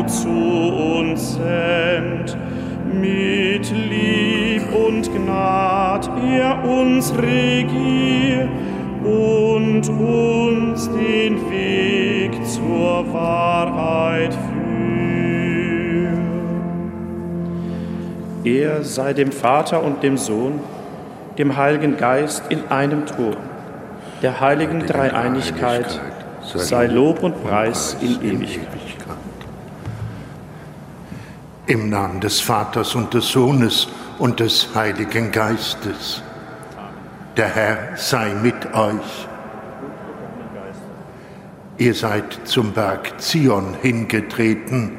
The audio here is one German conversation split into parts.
du zu uns send. Mit Lieb und Gnad er uns regier und uns den Weg zur Wahrheit führt. Er sei dem Vater und dem Sohn, dem Heiligen Geist in einem Thron, der heiligen Dreieinigkeit, sei Lob und Preis in Ewigkeit. Im Namen des Vaters und des Sohnes und des Heiligen Geistes. Der Herr sei mit euch. Ihr seid zum Berg Zion hingetreten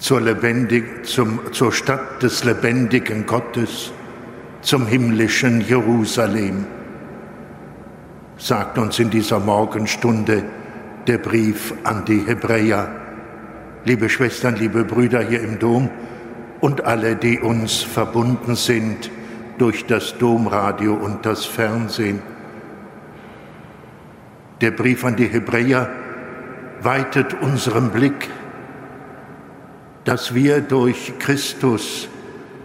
zur, lebendig, zum, zur Stadt des lebendigen Gottes, zum himmlischen Jerusalem, sagt uns in dieser Morgenstunde der Brief an die Hebräer. Liebe Schwestern, liebe Brüder hier im Dom und alle, die uns verbunden sind durch das Domradio und das Fernsehen. Der Brief an die Hebräer weitet unseren Blick dass wir durch Christus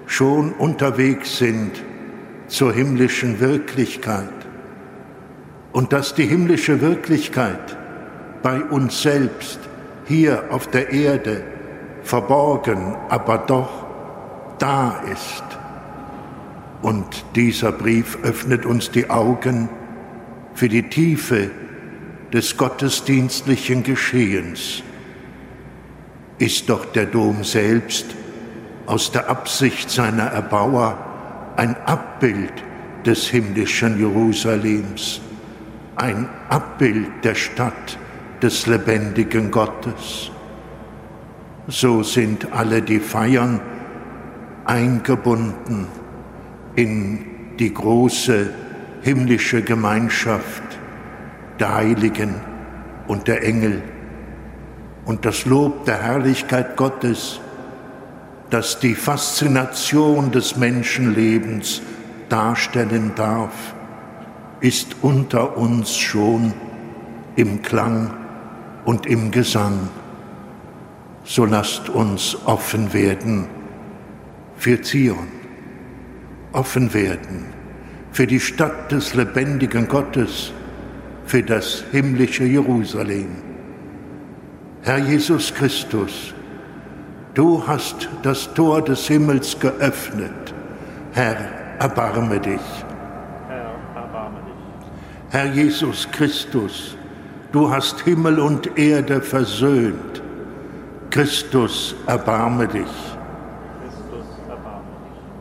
schon unterwegs sind zur himmlischen Wirklichkeit und dass die himmlische Wirklichkeit bei uns selbst hier auf der Erde verborgen, aber doch da ist. Und dieser Brief öffnet uns die Augen für die Tiefe des gottesdienstlichen Geschehens ist doch der Dom selbst aus der Absicht seiner Erbauer ein Abbild des himmlischen Jerusalems, ein Abbild der Stadt des lebendigen Gottes. So sind alle, die feiern, eingebunden in die große himmlische Gemeinschaft der Heiligen und der Engel und das Lob der Herrlichkeit Gottes, das die Faszination des Menschenlebens darstellen darf, ist unter uns schon im Klang und im Gesang. So lasst uns offen werden für Zion, offen werden für die Stadt des lebendigen Gottes, für das himmlische Jerusalem. Herr Jesus Christus, du hast das Tor des Himmels geöffnet. Herr, erbarme dich. Herr, erbarme dich. Herr Jesus Christus, du hast Himmel und Erde versöhnt. Christus, erbarme dich.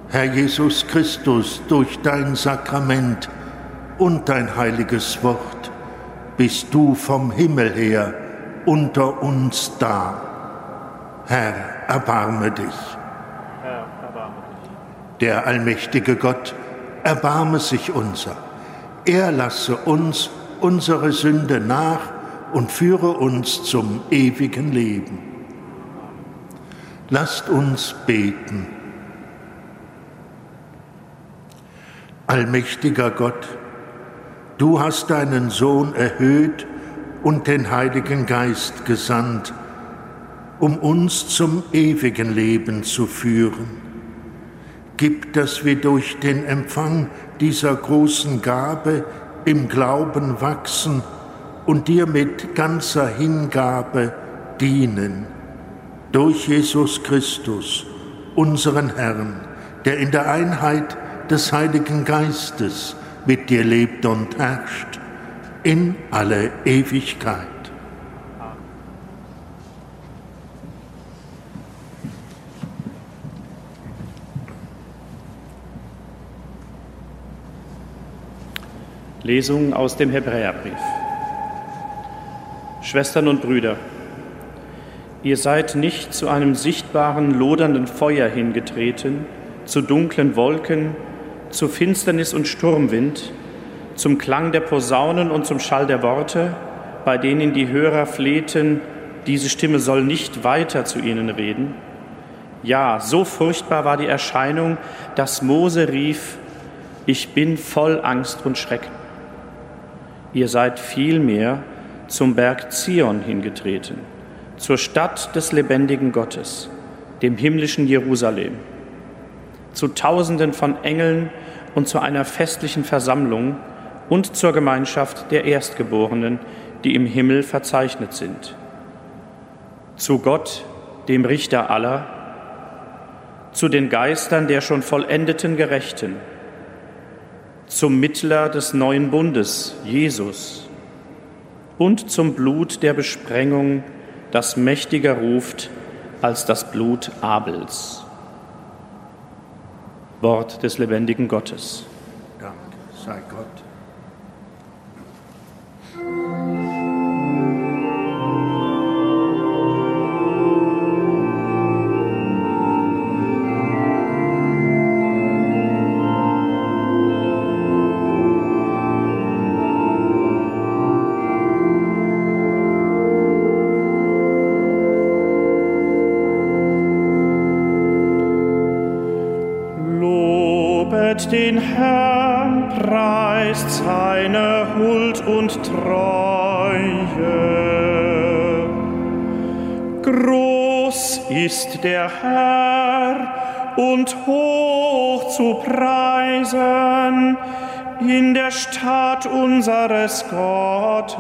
Herr Jesus Christus, durch dein Sakrament und dein heiliges Wort bist du vom Himmel her unter uns da. Herr, erbarme dich. Herr, erbarme dich. Der allmächtige Gott, erbarme sich unser. Er lasse uns unsere Sünde nach und führe uns zum ewigen Leben. Lasst uns beten. Allmächtiger Gott, du hast deinen Sohn erhöht und den Heiligen Geist gesandt, um uns zum ewigen Leben zu führen. Gib, dass wir durch den Empfang dieser großen Gabe im Glauben wachsen und dir mit ganzer Hingabe dienen. Durch Jesus Christus, unseren Herrn, der in der Einheit des Heiligen Geistes mit dir lebt und herrscht in alle Ewigkeit. Lesung aus dem Hebräerbrief. Schwestern und Brüder, ihr seid nicht zu einem sichtbaren, lodernden Feuer hingetreten, zu dunklen Wolken, zu Finsternis und Sturmwind, zum Klang der Posaunen und zum Schall der Worte, bei denen die Hörer flehten, diese Stimme soll nicht weiter zu ihnen reden. Ja, so furchtbar war die Erscheinung, dass Mose rief, ich bin voll Angst und Schrecken. Ihr seid vielmehr zum Berg Zion hingetreten, zur Stadt des lebendigen Gottes, dem himmlischen Jerusalem, zu Tausenden von Engeln und zu einer festlichen Versammlung und zur Gemeinschaft der Erstgeborenen, die im Himmel verzeichnet sind, zu Gott, dem Richter aller, zu den Geistern der schon vollendeten Gerechten, zum Mittler des neuen Bundes, Jesus, und zum Blut der Besprengung, das mächtiger ruft als das Blut Abels. Wort des lebendigen Gottes. Dank sei Gott. Und hoch zu preisen in der Stadt unseres Gottes.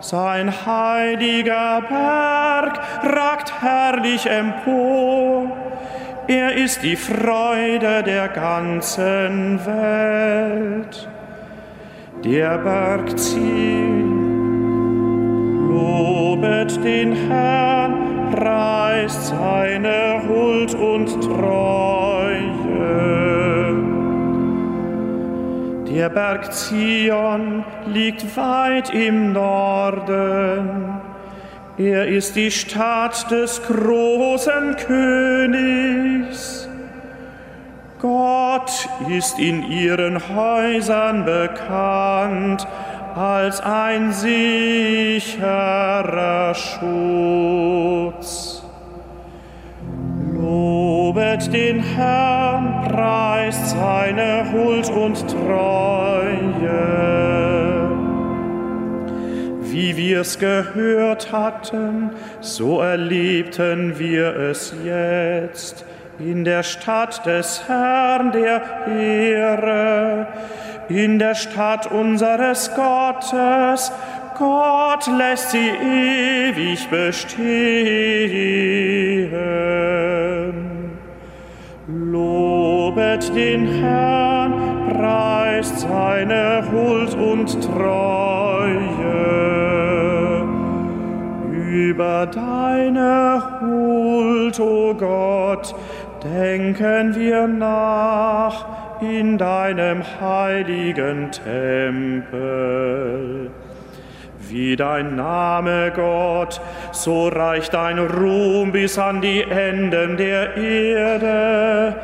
Sein heiliger Berg ragt herrlich empor er ist die Freude der ganzen Welt. Der Berg Zion, lobet den Herrn, preist seine Huld und Treue. Der Berg Zion liegt weit im Norden er ist die Stadt des großen Königs. Gott ist in ihren Häusern bekannt als ein sicherer Schutz. Lobet den Herrn, preist seine Huld und Treue wie wir's gehört hatten, so erlebten wir es jetzt in der Stadt des Herrn der Ehre, in der Stadt unseres Gottes. Gott lässt sie ewig bestehen. Lobet den Herrn, preist seine Huld und Treue über deine Huld, o oh Gott, denken wir nach in deinem heiligen Tempel. Wie dein Name, Gott, so reicht dein Ruhm bis an die Enden der Erde.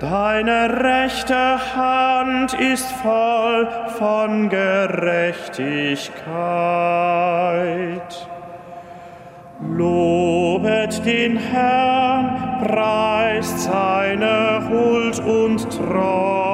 Deine rechte Hand ist voll von Gerechtigkeit. Lobet den Herrn, preist seine Huld und Treue.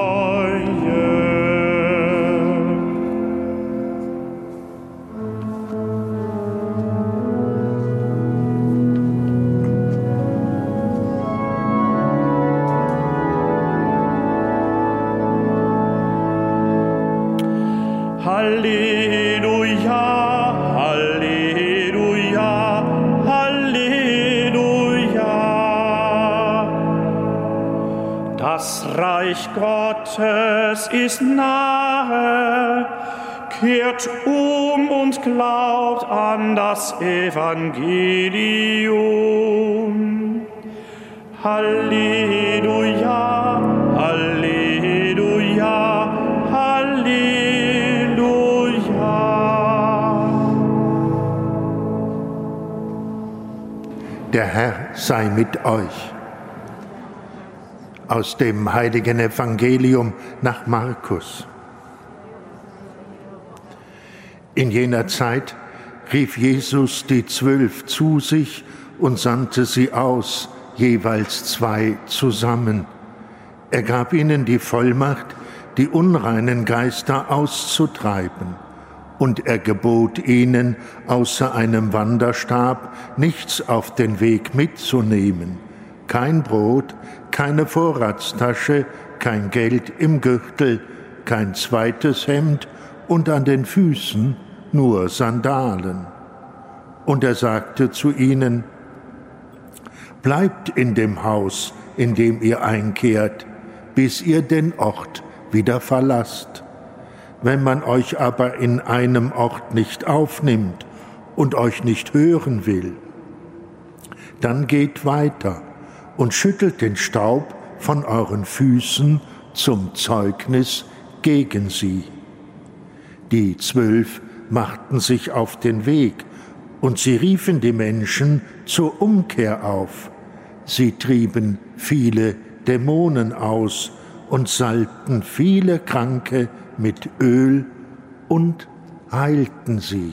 Reich Gottes ist nahe. Kehrt um und glaubt an das Evangelium. Halleluja, Halleluja, Halleluja. Der Herr sei mit euch aus dem heiligen Evangelium nach Markus. In jener Zeit rief Jesus die Zwölf zu sich und sandte sie aus, jeweils zwei zusammen. Er gab ihnen die Vollmacht, die unreinen Geister auszutreiben, und er gebot ihnen, außer einem Wanderstab nichts auf den Weg mitzunehmen, kein Brot, keine Vorratstasche, kein Geld im Gürtel, kein zweites Hemd und an den Füßen nur Sandalen. Und er sagte zu ihnen, Bleibt in dem Haus, in dem ihr einkehrt, bis ihr den Ort wieder verlasst. Wenn man euch aber in einem Ort nicht aufnimmt und euch nicht hören will, dann geht weiter und schüttelt den Staub von euren Füßen zum Zeugnis gegen sie. Die zwölf machten sich auf den Weg, und sie riefen die Menschen zur Umkehr auf. Sie trieben viele Dämonen aus und salbten viele Kranke mit Öl und heilten sie.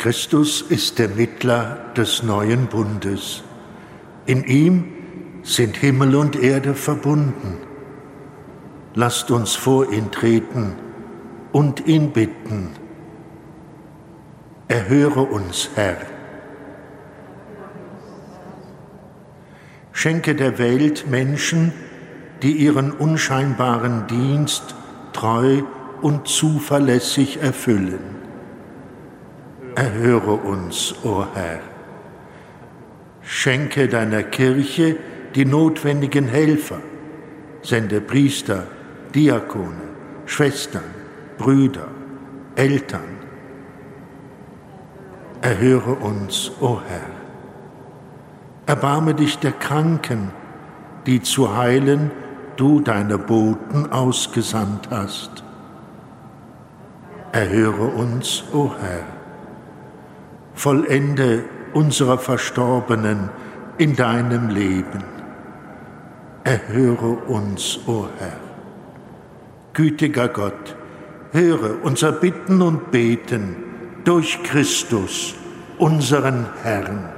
Christus ist der Mittler des neuen Bundes. In ihm sind Himmel und Erde verbunden. Lasst uns vor ihn treten und ihn bitten. Erhöre uns, Herr. Schenke der Welt Menschen, die ihren unscheinbaren Dienst treu und zuverlässig erfüllen erhöre uns, o oh Herr. Schenke deiner Kirche die notwendigen Helfer, sende Priester, Diakone, Schwestern, Brüder, Eltern. Erhöre uns, o oh Herr. Erbarme dich der Kranken, die zu heilen du deine Boten ausgesandt hast. Erhöre uns, o oh Herr vollende unserer Verstorbenen in deinem Leben. Erhöre uns, o oh Herr. Gütiger Gott, höre unser Bitten und Beten durch Christus, unseren Herrn.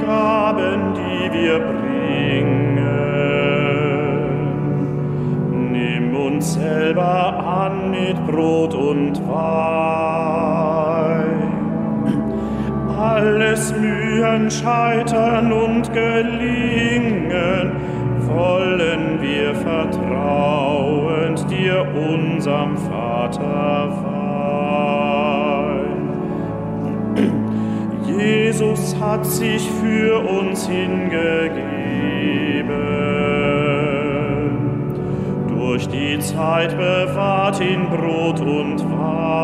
Gaben, die wir bringen. Nimm uns selber an mit Brot und Wein. Alles Mühen, Scheitern und hat sich für uns hingegeben. Durch die Zeit bewahrt ihn Brot und Wein.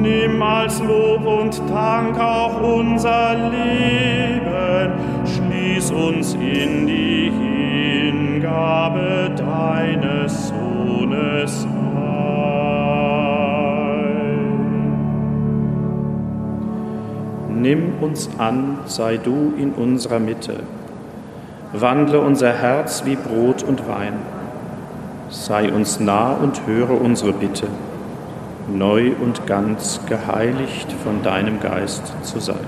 Nimm als Lob und Dank auch unser Leben, schließ uns in die uns an, sei du in unserer Mitte. Wandle unser Herz wie Brot und Wein. Sei uns nah und höre unsere Bitte, neu und ganz geheiligt von deinem Geist zu sein.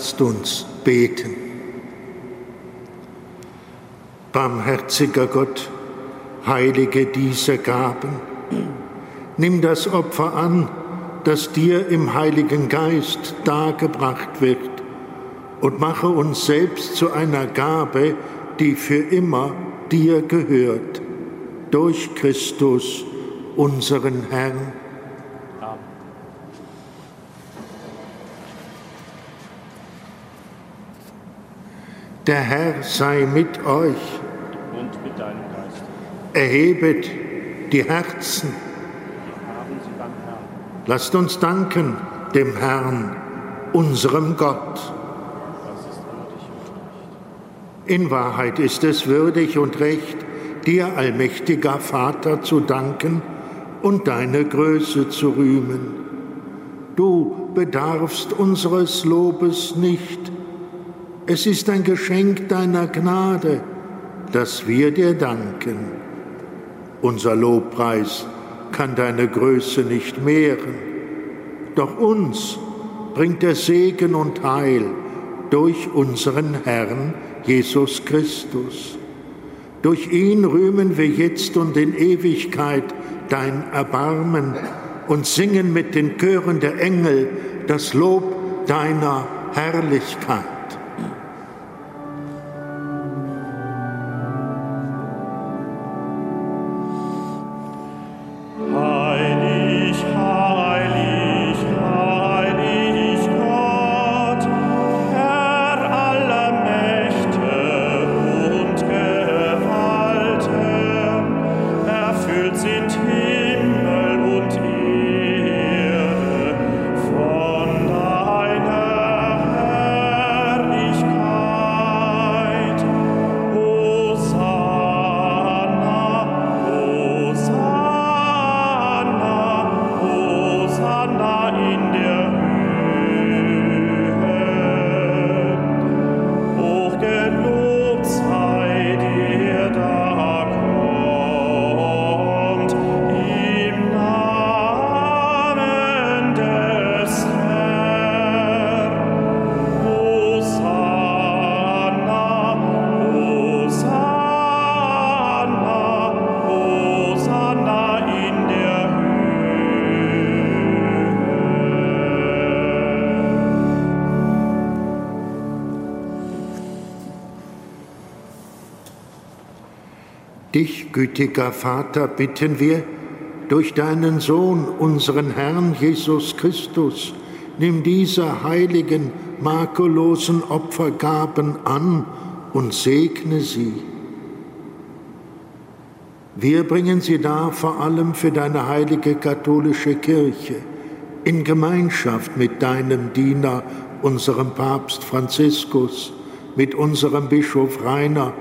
Lasst uns beten. Barmherziger Gott, heilige diese Gaben. Nimm das Opfer an, das dir im Heiligen Geist dargebracht wird, und mache uns selbst zu einer Gabe, die für immer dir gehört, durch Christus, unseren Herrn. Der Herr sei mit euch. Und mit deinem Geist. Erhebet die Herzen. Haben sie beim Herrn. Lasst uns danken dem Herrn, unserem Gott. Das ist würdig und recht. In Wahrheit ist es würdig und recht, dir, allmächtiger Vater, zu danken und deine Größe zu rühmen. Du bedarfst unseres Lobes nicht. Es ist ein Geschenk deiner Gnade, dass wir dir danken. Unser Lobpreis kann deine Größe nicht mehren, doch uns bringt der Segen und Heil durch unseren Herrn Jesus Christus. Durch ihn rühmen wir jetzt und in Ewigkeit dein Erbarmen und singen mit den Chören der Engel das Lob deiner Herrlichkeit. Gütiger Vater, bitten wir, durch deinen Sohn, unseren Herrn Jesus Christus, nimm diese heiligen, makellosen Opfergaben an und segne sie. Wir bringen sie dar vor allem für deine heilige katholische Kirche, in Gemeinschaft mit deinem Diener, unserem Papst Franziskus, mit unserem Bischof Rainer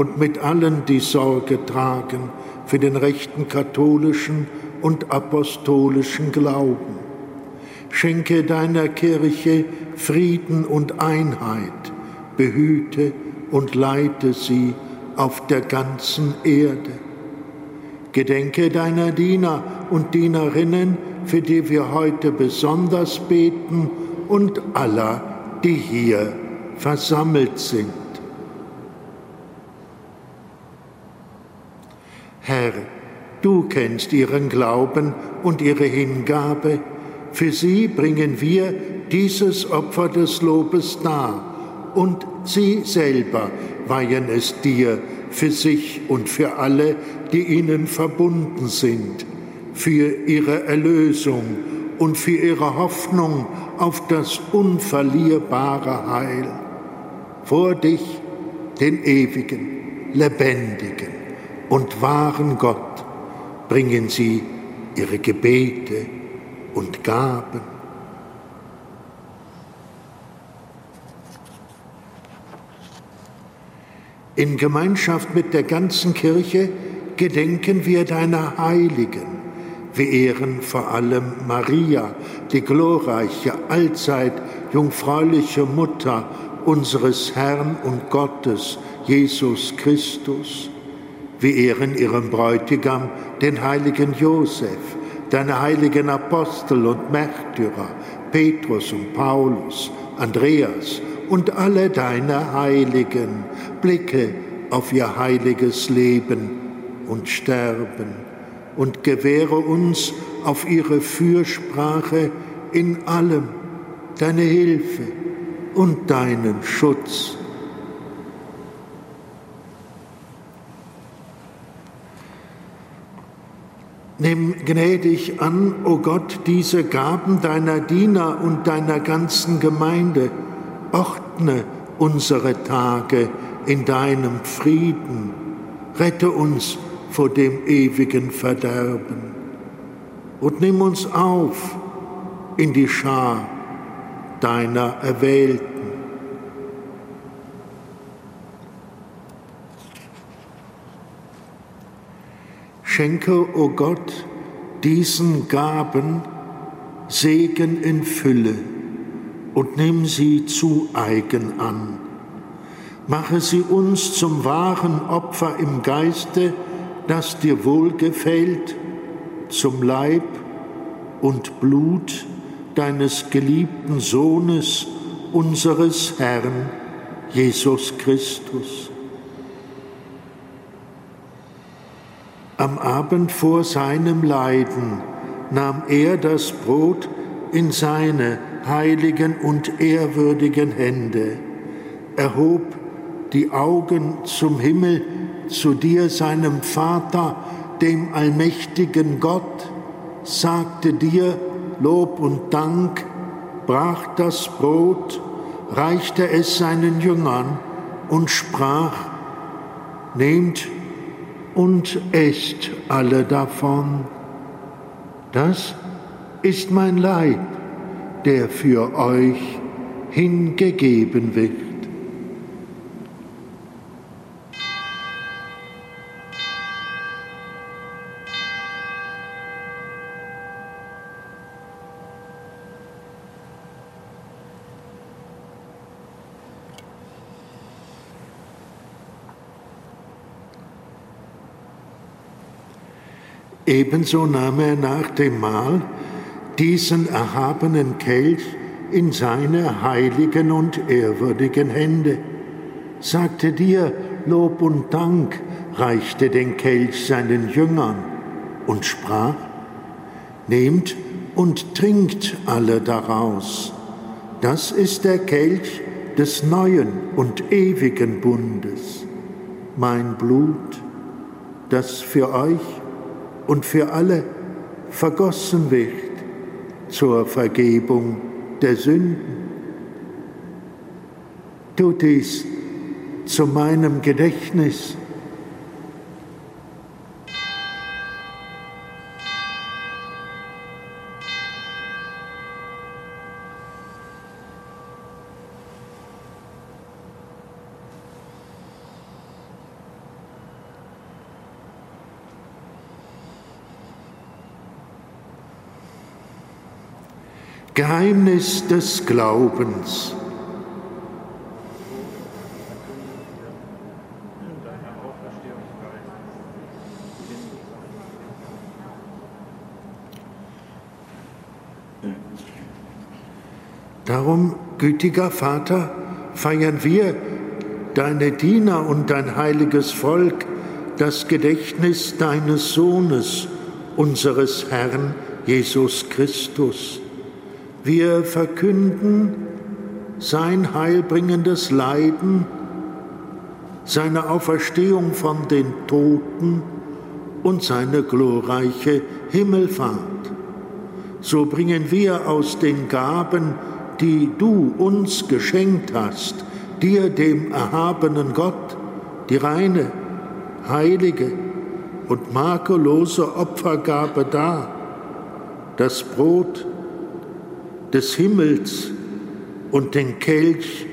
und mit allen, die Sorge tragen für den rechten katholischen und apostolischen Glauben. Schenke deiner Kirche Frieden und Einheit, behüte und leite sie auf der ganzen Erde. Gedenke deiner Diener und Dienerinnen, für die wir heute besonders beten, und aller, die hier versammelt sind. Herr, du kennst ihren Glauben und ihre Hingabe. Für sie bringen wir dieses Opfer des Lobes dar und sie selber weihen es dir für sich und für alle, die ihnen verbunden sind, für ihre Erlösung und für ihre Hoffnung auf das unverlierbare Heil. Vor dich, den ewigen, lebendigen und wahren Gott, bringen sie ihre Gebete und Gaben. In Gemeinschaft mit der ganzen Kirche gedenken wir deiner Heiligen. Wir ehren vor allem Maria, die glorreiche, allzeit jungfräuliche Mutter unseres Herrn und Gottes, Jesus Christus. Wir ehren ihren Bräutigam, den heiligen Josef, deine heiligen Apostel und Märtyrer, Petrus und Paulus, Andreas und alle deine Heiligen. Blicke auf ihr heiliges Leben und Sterben und gewähre uns auf ihre Fürsprache in allem deine Hilfe und deinen Schutz. Nimm gnädig an, o oh Gott, diese Gaben deiner Diener und deiner ganzen Gemeinde. Ordne unsere Tage in deinem Frieden. Rette uns vor dem ewigen Verderben. Und nimm uns auf in die Schar deiner Erwählten. Schenke, o oh Gott, diesen Gaben Segen in Fülle und nimm sie zu eigen an. Mache sie uns zum wahren Opfer im Geiste, das dir wohlgefällt, zum Leib und Blut deines geliebten Sohnes, unseres Herrn, Jesus Christus. Am Abend vor seinem Leiden nahm er das Brot in seine heiligen und ehrwürdigen Hände, erhob die Augen zum Himmel, zu dir, seinem Vater, dem allmächtigen Gott, sagte dir Lob und Dank, brach das Brot, reichte es seinen Jüngern und sprach, Nehmt und esst alle davon. Das ist mein Leib, der für euch hingegeben wird. Ebenso nahm er nach dem Mahl diesen erhabenen Kelch in seine heiligen und ehrwürdigen Hände, sagte dir Lob und Dank, reichte den Kelch seinen Jüngern und sprach, Nehmt und trinkt alle daraus. Das ist der Kelch des neuen und ewigen Bundes, mein Blut, das für euch und für alle vergossen wird zur Vergebung der Sünden. Tu dies zu meinem Gedächtnis. Geheimnis des Glaubens. Darum, gütiger Vater, feiern wir, deine Diener und dein heiliges Volk, das Gedächtnis deines Sohnes, unseres Herrn Jesus Christus wir verkünden sein heilbringendes Leiden, seine Auferstehung von den Toten und seine glorreiche Himmelfahrt. So bringen wir aus den Gaben, die du uns geschenkt hast, dir, dem erhabenen Gott, die reine, heilige und makellose Opfergabe dar, das Brot, des Himmels und den Kelch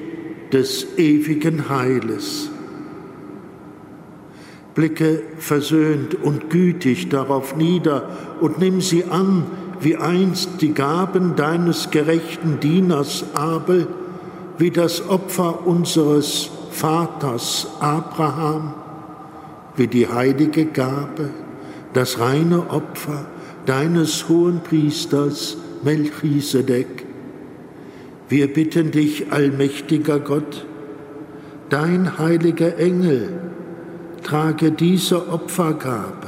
des ewigen Heiles. Blicke versöhnt und gütig darauf nieder und nimm sie an, wie einst die Gaben deines gerechten Dieners Abel, wie das Opfer unseres Vaters Abraham, wie die heilige Gabe, das reine Opfer deines hohen Priesters Melchisedek, Wir bitten dich, allmächtiger Gott, dein heiliger Engel, trage diese Opfergabe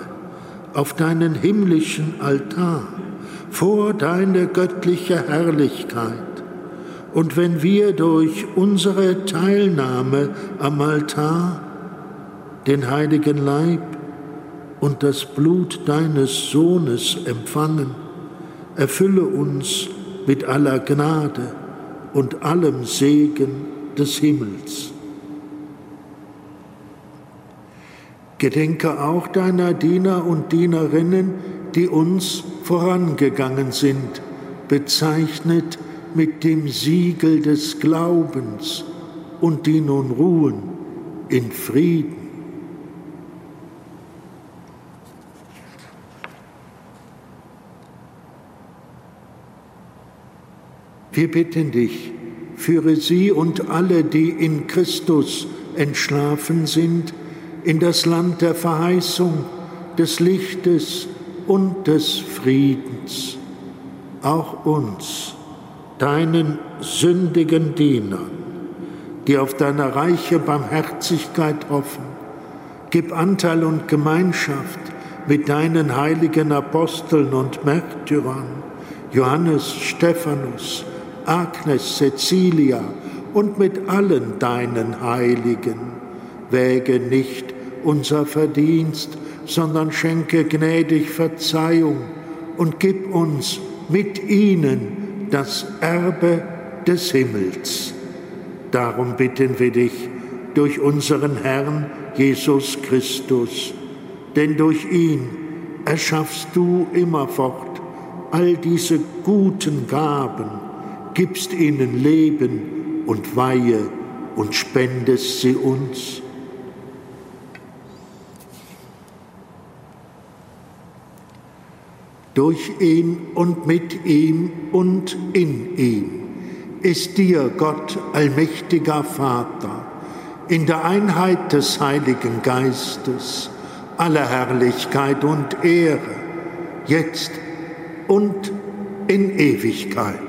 auf deinen himmlischen Altar vor deine göttliche Herrlichkeit. Und wenn wir durch unsere Teilnahme am Altar den heiligen Leib und das Blut deines Sohnes empfangen, erfülle uns mit aller Gnade und allem Segen des Himmels. Gedenke auch deiner Diener und Dienerinnen, die uns vorangegangen sind, bezeichnet mit dem Siegel des Glaubens und die nun ruhen in Frieden. Wir bitten dich, führe sie und alle, die in Christus entschlafen sind, in das Land der Verheißung, des Lichtes und des Friedens. Auch uns, deinen sündigen Dienern, die auf deine reiche Barmherzigkeit hoffen, gib Anteil und Gemeinschaft mit deinen heiligen Aposteln und Märtyrern, Johannes, Stephanus, Agnes, Cecilia und mit allen deinen Heiligen wäge nicht unser Verdienst, sondern schenke gnädig Verzeihung und gib uns mit ihnen das Erbe des Himmels. Darum bitten wir dich durch unseren Herrn Jesus Christus, denn durch ihn erschaffst du immerfort all diese guten Gaben, gibst ihnen Leben und Weihe und spendest sie uns durch ihn und mit ihm und in ihm ist dir, Gott, allmächtiger Vater, in der Einheit des Heiligen Geistes, aller Herrlichkeit und Ehre, jetzt und in Ewigkeit.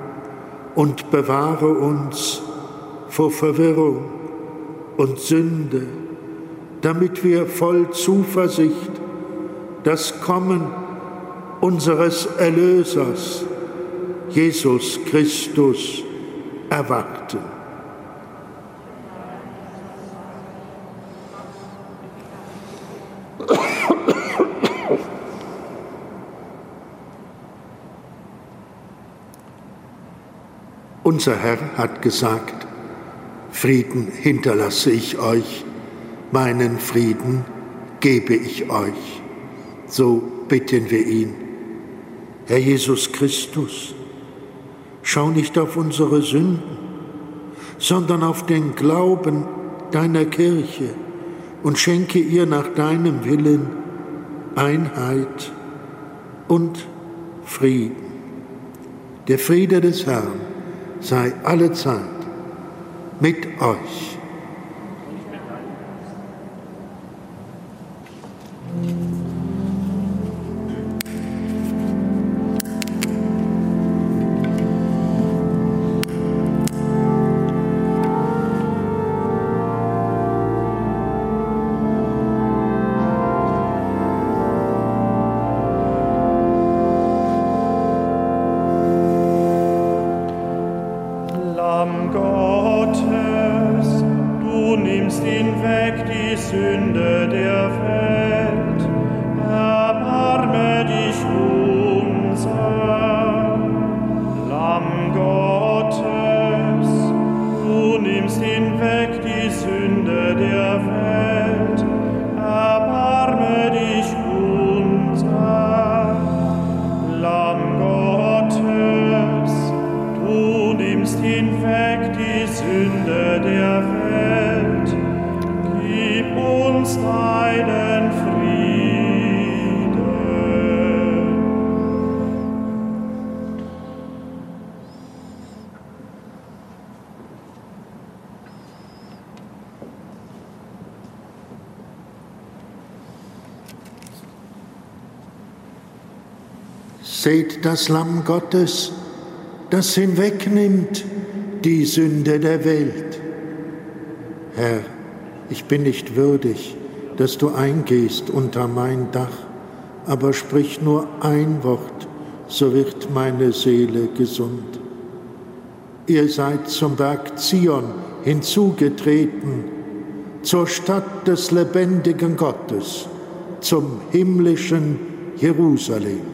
und bewahre uns vor Verwirrung und Sünde, damit wir voll Zuversicht das Kommen unseres Erlösers, Jesus Christus, erwarten. Unser Herr hat gesagt, Frieden hinterlasse ich euch, meinen Frieden gebe ich euch. So bitten wir ihn. Herr Jesus Christus, schau nicht auf unsere Sünden, sondern auf den Glauben deiner Kirche und schenke ihr nach deinem Willen Einheit und Frieden. Der Friede des Herrn sei alle Zeit mit euch. Nimmst hinweg die Sünde der Welt. Seht das Lamm Gottes, das hinwegnimmt die Sünde der Welt. Herr, ich bin nicht würdig, dass du eingehst unter mein Dach, aber sprich nur ein Wort, so wird meine Seele gesund. Ihr seid zum Berg Zion hinzugetreten, zur Stadt des lebendigen Gottes, zum himmlischen Jerusalem.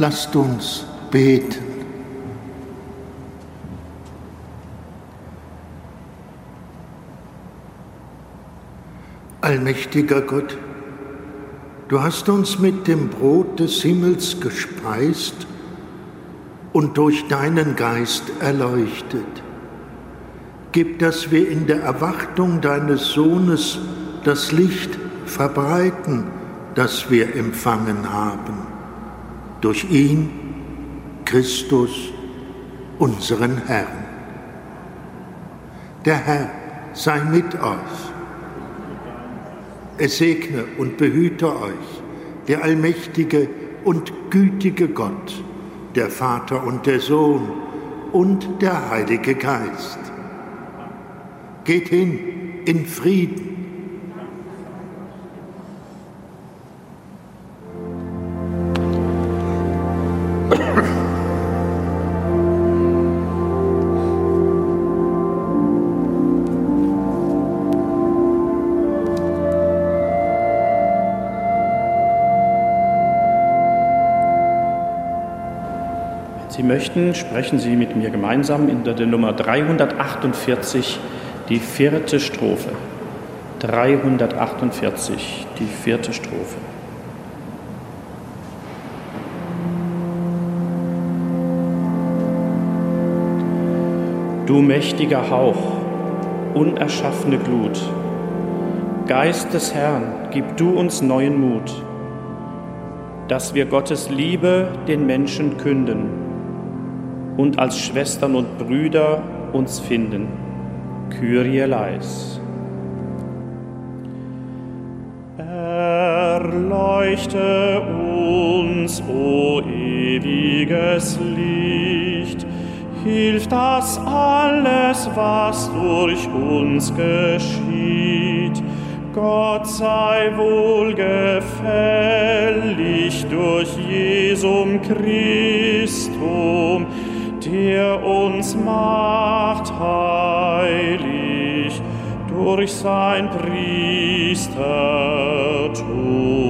Lasst uns beten. Allmächtiger Gott, du hast uns mit dem Brot des Himmels gespeist und durch deinen Geist erleuchtet. Gib, dass wir in der Erwartung deines Sohnes das Licht verbreiten, das wir empfangen haben durch ihn, Christus, unseren Herrn. Der Herr sei mit euch. Es segne und behüte euch der allmächtige und gütige Gott, der Vater und der Sohn und der Heilige Geist. Geht hin in Frieden möchten, sprechen Sie mit mir gemeinsam in der Nummer 348 die vierte Strophe. 348, die vierte Strophe. Du mächtiger Hauch, unerschaffene Glut, Geist des Herrn, gib du uns neuen Mut, dass wir Gottes Liebe den Menschen künden und als Schwestern und Brüder uns finden. Kyrie leis. Erleuchte uns, o ewiges Licht, hilf das alles, was durch uns geschieht. Gott sei wohlgefällig durch Jesum Christum, der uns macht heilig durch sein Priestertum.